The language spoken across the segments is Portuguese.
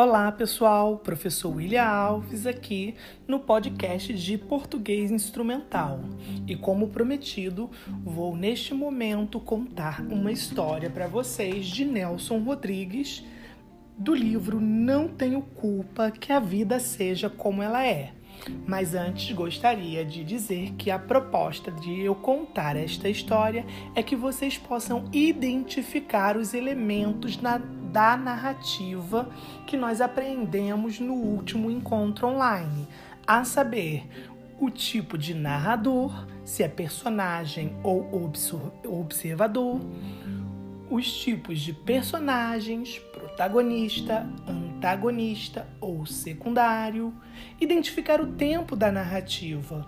Olá, pessoal. Professor William Alves aqui no podcast de Português Instrumental. E como prometido, vou neste momento contar uma história para vocês de Nelson Rodrigues do livro Não Tenho Culpa que a vida seja como ela é. Mas antes gostaria de dizer que a proposta de eu contar esta história é que vocês possam identificar os elementos na da narrativa que nós aprendemos no último encontro online, a saber, o tipo de narrador, se é personagem ou observador, os tipos de personagens, protagonista, antagonista ou secundário, identificar o tempo da narrativa,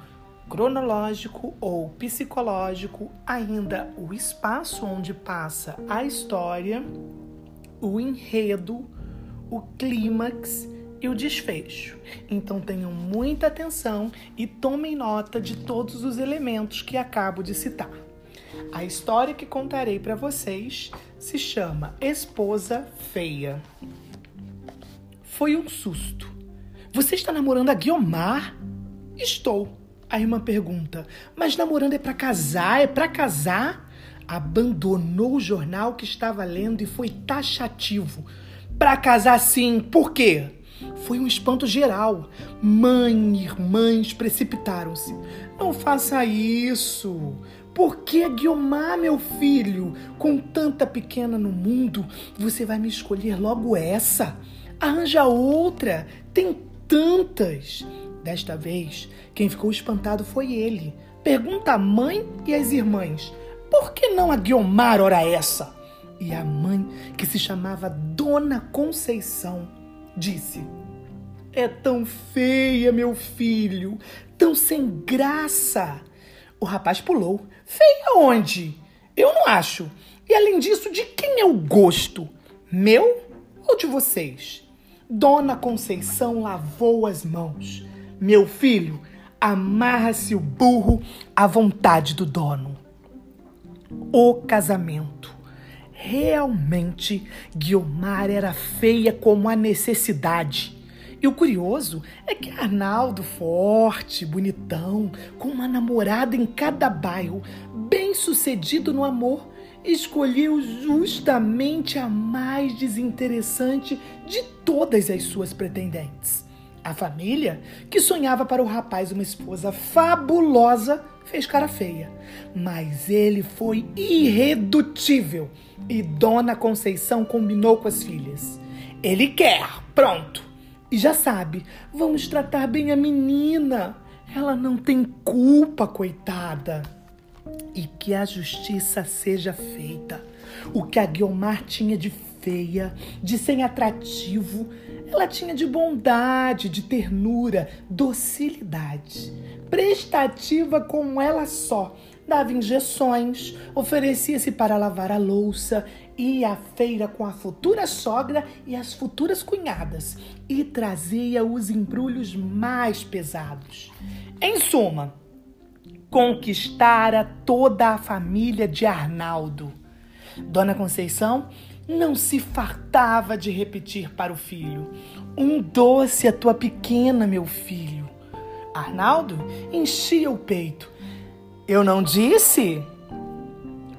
cronológico ou psicológico, ainda o espaço onde passa a história o enredo, o clímax e o desfecho. Então tenham muita atenção e tomem nota de todos os elementos que acabo de citar. A história que contarei para vocês se chama Esposa Feia. Foi um susto. Você está namorando a Guiomar? Estou. A irmã pergunta: Mas namorando é para casar? É para casar? abandonou o jornal que estava lendo e foi taxativo. Para casar sim, por quê? Foi um espanto geral. Mãe e irmãs precipitaram-se. Não faça isso. Por que Guiomar, meu filho? Com tanta pequena no mundo, você vai me escolher logo essa? Arranja outra. Tem tantas. Desta vez, quem ficou espantado foi ele. Pergunta a mãe e as irmãs. Por que não a Guiomar, ora essa? E a mãe, que se chamava Dona Conceição, disse: É tão feia, meu filho, tão sem graça. O rapaz pulou. Feia onde? Eu não acho. E além disso, de quem é o gosto? Meu ou de vocês? Dona Conceição lavou as mãos. Meu filho, amarra-se o burro à vontade do dono o casamento. Realmente, Guiomar era feia como a necessidade. E o curioso é que Arnaldo, forte, bonitão, com uma namorada em cada bairro, bem sucedido no amor, escolheu justamente a mais desinteressante de todas as suas pretendentes. A família, que sonhava para o rapaz uma esposa fabulosa, fez cara feia. Mas ele foi irredutível e Dona Conceição combinou com as filhas. Ele quer, pronto. E já sabe, vamos tratar bem a menina. Ela não tem culpa, coitada. E que a justiça seja feita. O que a Guiomar tinha de feia, de sem atrativo, ela tinha de bondade, de ternura, docilidade. Prestativa como ela só. Dava injeções, oferecia-se para lavar a louça, ia à feira com a futura sogra e as futuras cunhadas e trazia os embrulhos mais pesados. Em suma, conquistara toda a família de Arnaldo. Dona Conceição não se fartava de repetir para o filho: Um doce a tua pequena, meu filho. Arnaldo enchia o peito. Eu não disse?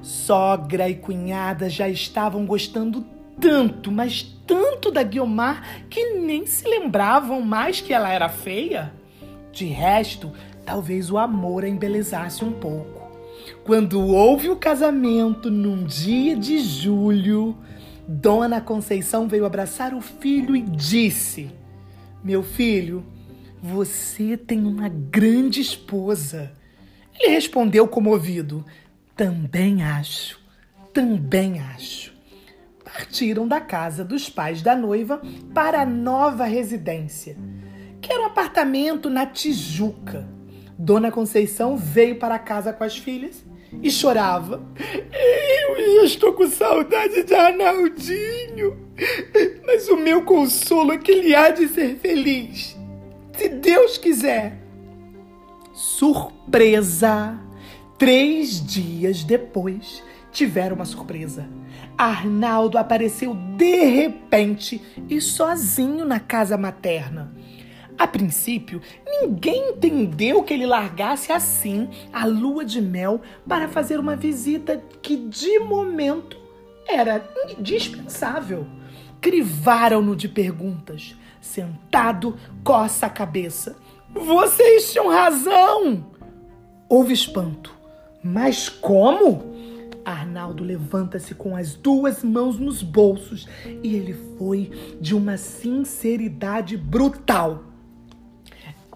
Sogra e cunhada já estavam gostando tanto, mas tanto da Guiomar que nem se lembravam mais que ela era feia. De resto, talvez o amor a embelezasse um pouco. Quando houve o casamento num dia de julho, Dona Conceição veio abraçar o filho e disse: Meu filho, você tem uma grande esposa. Ele respondeu comovido: Também acho, também acho. Partiram da casa dos pais da noiva para a nova residência, que era um apartamento na Tijuca. Dona Conceição veio para casa com as filhas e chorava. Eu estou com saudade de Arnaldinho, mas o meu consolo é que ele há de ser feliz, se Deus quiser. Surpresa! Três dias depois, tiveram uma surpresa. Arnaldo apareceu de repente e sozinho na casa materna. A princípio, ninguém entendeu que ele largasse assim a lua de mel para fazer uma visita que, de momento, era indispensável. Crivaram-no de perguntas. Sentado, coça a cabeça. Vocês tinham razão! Houve espanto. Mas como? Arnaldo levanta-se com as duas mãos nos bolsos e ele foi de uma sinceridade brutal.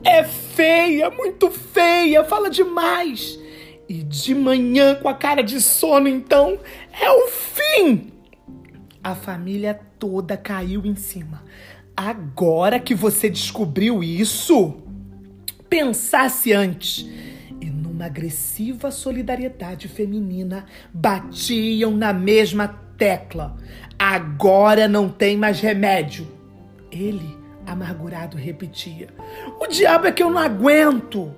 É feia, muito feia, fala demais. E de manhã com a cara de sono, então, é o fim. A família toda caiu em cima. Agora que você descobriu isso, pensasse antes. E numa agressiva solidariedade feminina, batiam na mesma tecla. Agora não tem mais remédio. Ele, amargurado, repetia: O diabo é que eu não aguento.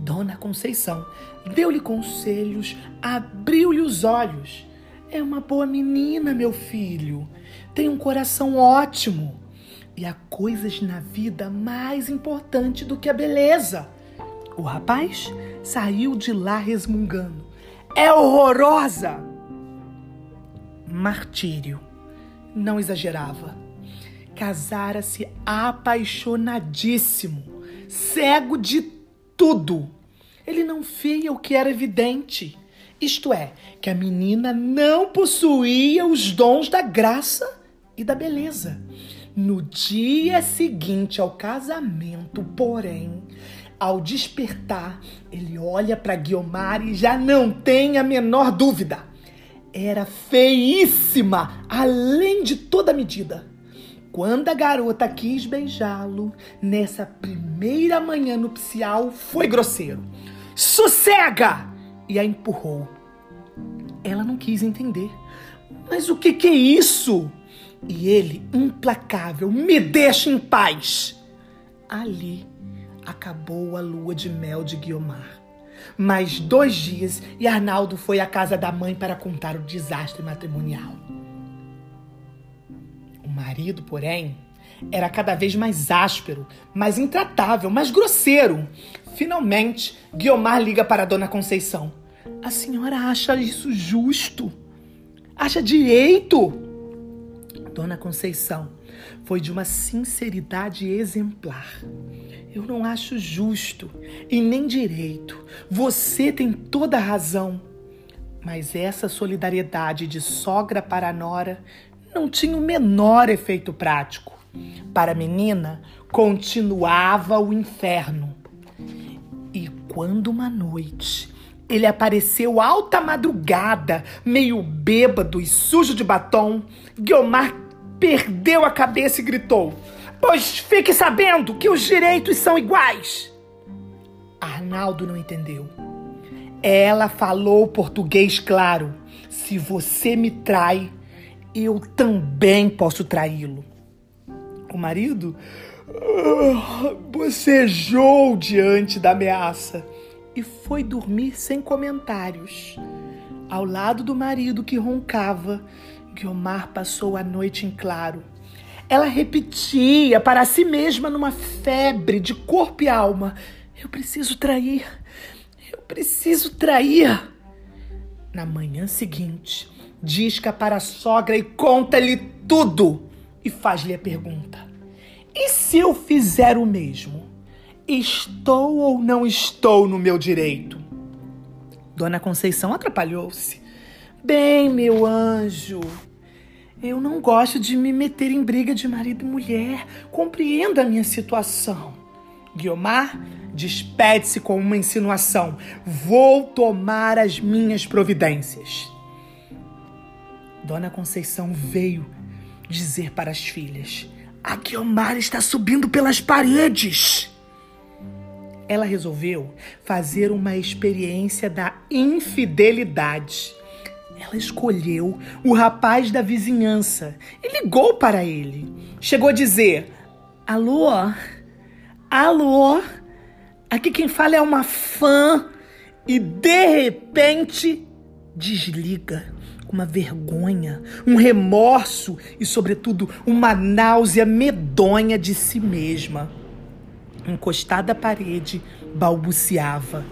Dona Conceição deu-lhe conselhos, abriu-lhe os olhos. É uma boa menina, meu filho. Tem um coração ótimo. E há coisas na vida mais importantes do que a beleza. O rapaz saiu de lá resmungando. É horrorosa! Martírio. Não exagerava. Casara-se apaixonadíssimo, cego de tudo. Ele não via o que era evidente. Isto é, que a menina não possuía os dons da graça e da beleza. No dia seguinte ao casamento, porém, ao despertar, ele olha para Guiomar e já não tem a menor dúvida. Era feíssima, além de toda medida. Quando a garota quis beijá-lo, nessa primeira manhã nupcial, foi grosseiro. Sossega! E a empurrou. Ela não quis entender. Mas o que, que é isso? E ele, implacável, me deixa em paz. Ali acabou a lua de mel de Guiomar. Mais dois dias e Arnaldo foi à casa da mãe para contar o desastre matrimonial. Marido, porém, era cada vez mais áspero, mais intratável, mais grosseiro. Finalmente, Guiomar liga para a dona Conceição. A senhora acha isso justo? Acha direito? Dona Conceição foi de uma sinceridade exemplar. Eu não acho justo e nem direito. Você tem toda a razão. Mas essa solidariedade de sogra para nora não tinha o menor efeito prático. Para a menina, continuava o inferno. E quando uma noite ele apareceu alta madrugada, meio bêbado e sujo de batom, Guiomar perdeu a cabeça e gritou: Pois fique sabendo que os direitos são iguais. Arnaldo não entendeu. Ela falou português claro. Se você me trai, eu também posso traí-lo. O marido uh, bocejou diante da ameaça e foi dormir sem comentários. Ao lado do marido que roncava, Guiomar passou a noite em claro. Ela repetia para si mesma numa febre de corpo e alma: Eu preciso trair, eu preciso trair. Na manhã seguinte, disca para a sogra e conta-lhe tudo e faz-lhe a pergunta: E se eu fizer o mesmo? Estou ou não estou no meu direito? Dona Conceição atrapalhou-se. Bem, meu anjo, eu não gosto de me meter em briga de marido e mulher. Compreenda a minha situação. Guiomar despede-se com uma insinuação. Vou tomar as minhas providências. Dona Conceição veio dizer para as filhas: A Guiomar está subindo pelas paredes. Ela resolveu fazer uma experiência da infidelidade ela escolheu o rapaz da vizinhança e ligou para ele. Chegou a dizer: Alô? Alô? Aqui quem fala é uma fã. E de repente, desliga uma vergonha, um remorso e, sobretudo, uma náusea medonha de si mesma. Encostada à parede, balbuciava: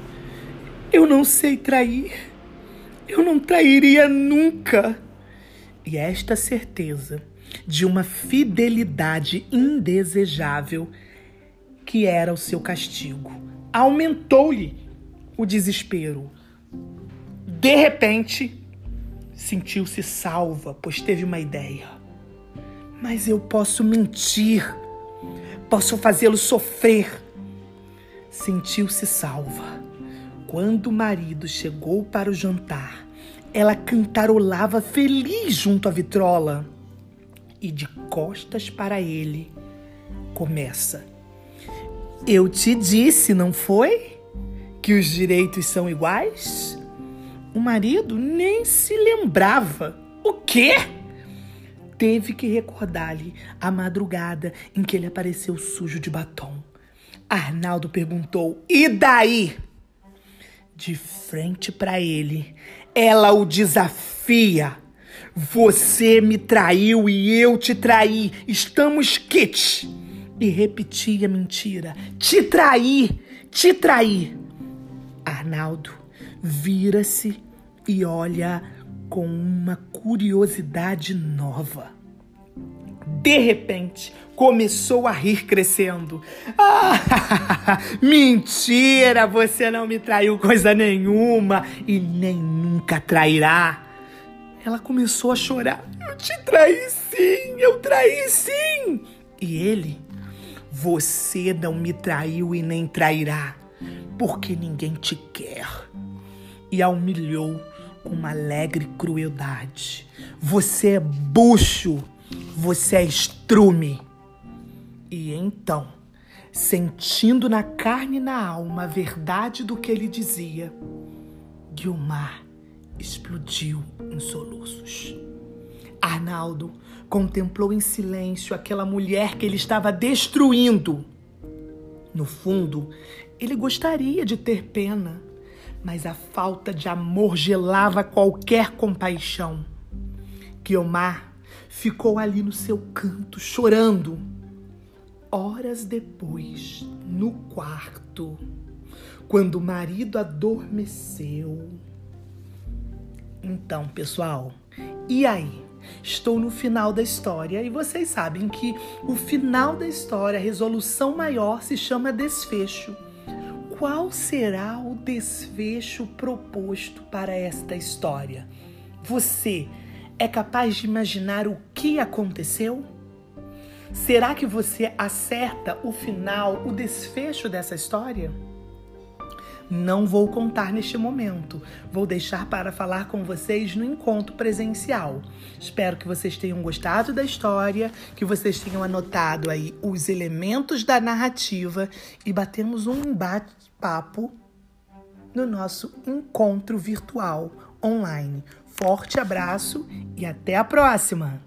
Eu não sei trair. Eu não trairia nunca. E esta certeza de uma fidelidade indesejável que era o seu castigo aumentou-lhe o desespero. De repente, sentiu-se salva, pois teve uma ideia. Mas eu posso mentir, posso fazê-lo sofrer. Sentiu-se salva. Quando o marido chegou para o jantar, ela cantarolava feliz junto à vitrola. E de costas para ele, começa. Eu te disse, não foi? Que os direitos são iguais? O marido nem se lembrava. O quê? Teve que recordar-lhe a madrugada em que ele apareceu sujo de batom. Arnaldo perguntou: E daí? De frente para ele, ela o desafia. Você me traiu e eu te traí. Estamos quites. E repetia a mentira. Te traí, te traí. Arnaldo vira-se e olha com uma curiosidade nova. De repente, começou a rir crescendo. Ah, mentira, você não me traiu coisa nenhuma e nem nunca trairá. Ela começou a chorar. Eu te traí sim, eu traí sim. E ele, você não me traiu e nem trairá, porque ninguém te quer e a humilhou com uma alegre crueldade. Você é bucho, você é estrume. E então, sentindo na carne e na alma a verdade do que ele dizia, Guilmar explodiu em soluços. Arnaldo contemplou em silêncio aquela mulher que ele estava destruindo. No fundo, ele gostaria de ter pena mas a falta de amor gelava qualquer compaixão. Guiomar ficou ali no seu canto, chorando. Horas depois, no quarto, quando o marido adormeceu. Então, pessoal, e aí? Estou no final da história e vocês sabem que o final da história, a resolução maior, se chama desfecho qual será o desfecho proposto para esta história? Você é capaz de imaginar o que aconteceu? Será que você acerta o final, o desfecho dessa história? Não vou contar neste momento. Vou deixar para falar com vocês no encontro presencial. Espero que vocês tenham gostado da história, que vocês tenham anotado aí os elementos da narrativa e batemos um bate-papo no nosso encontro virtual online. Forte abraço e até a próxima!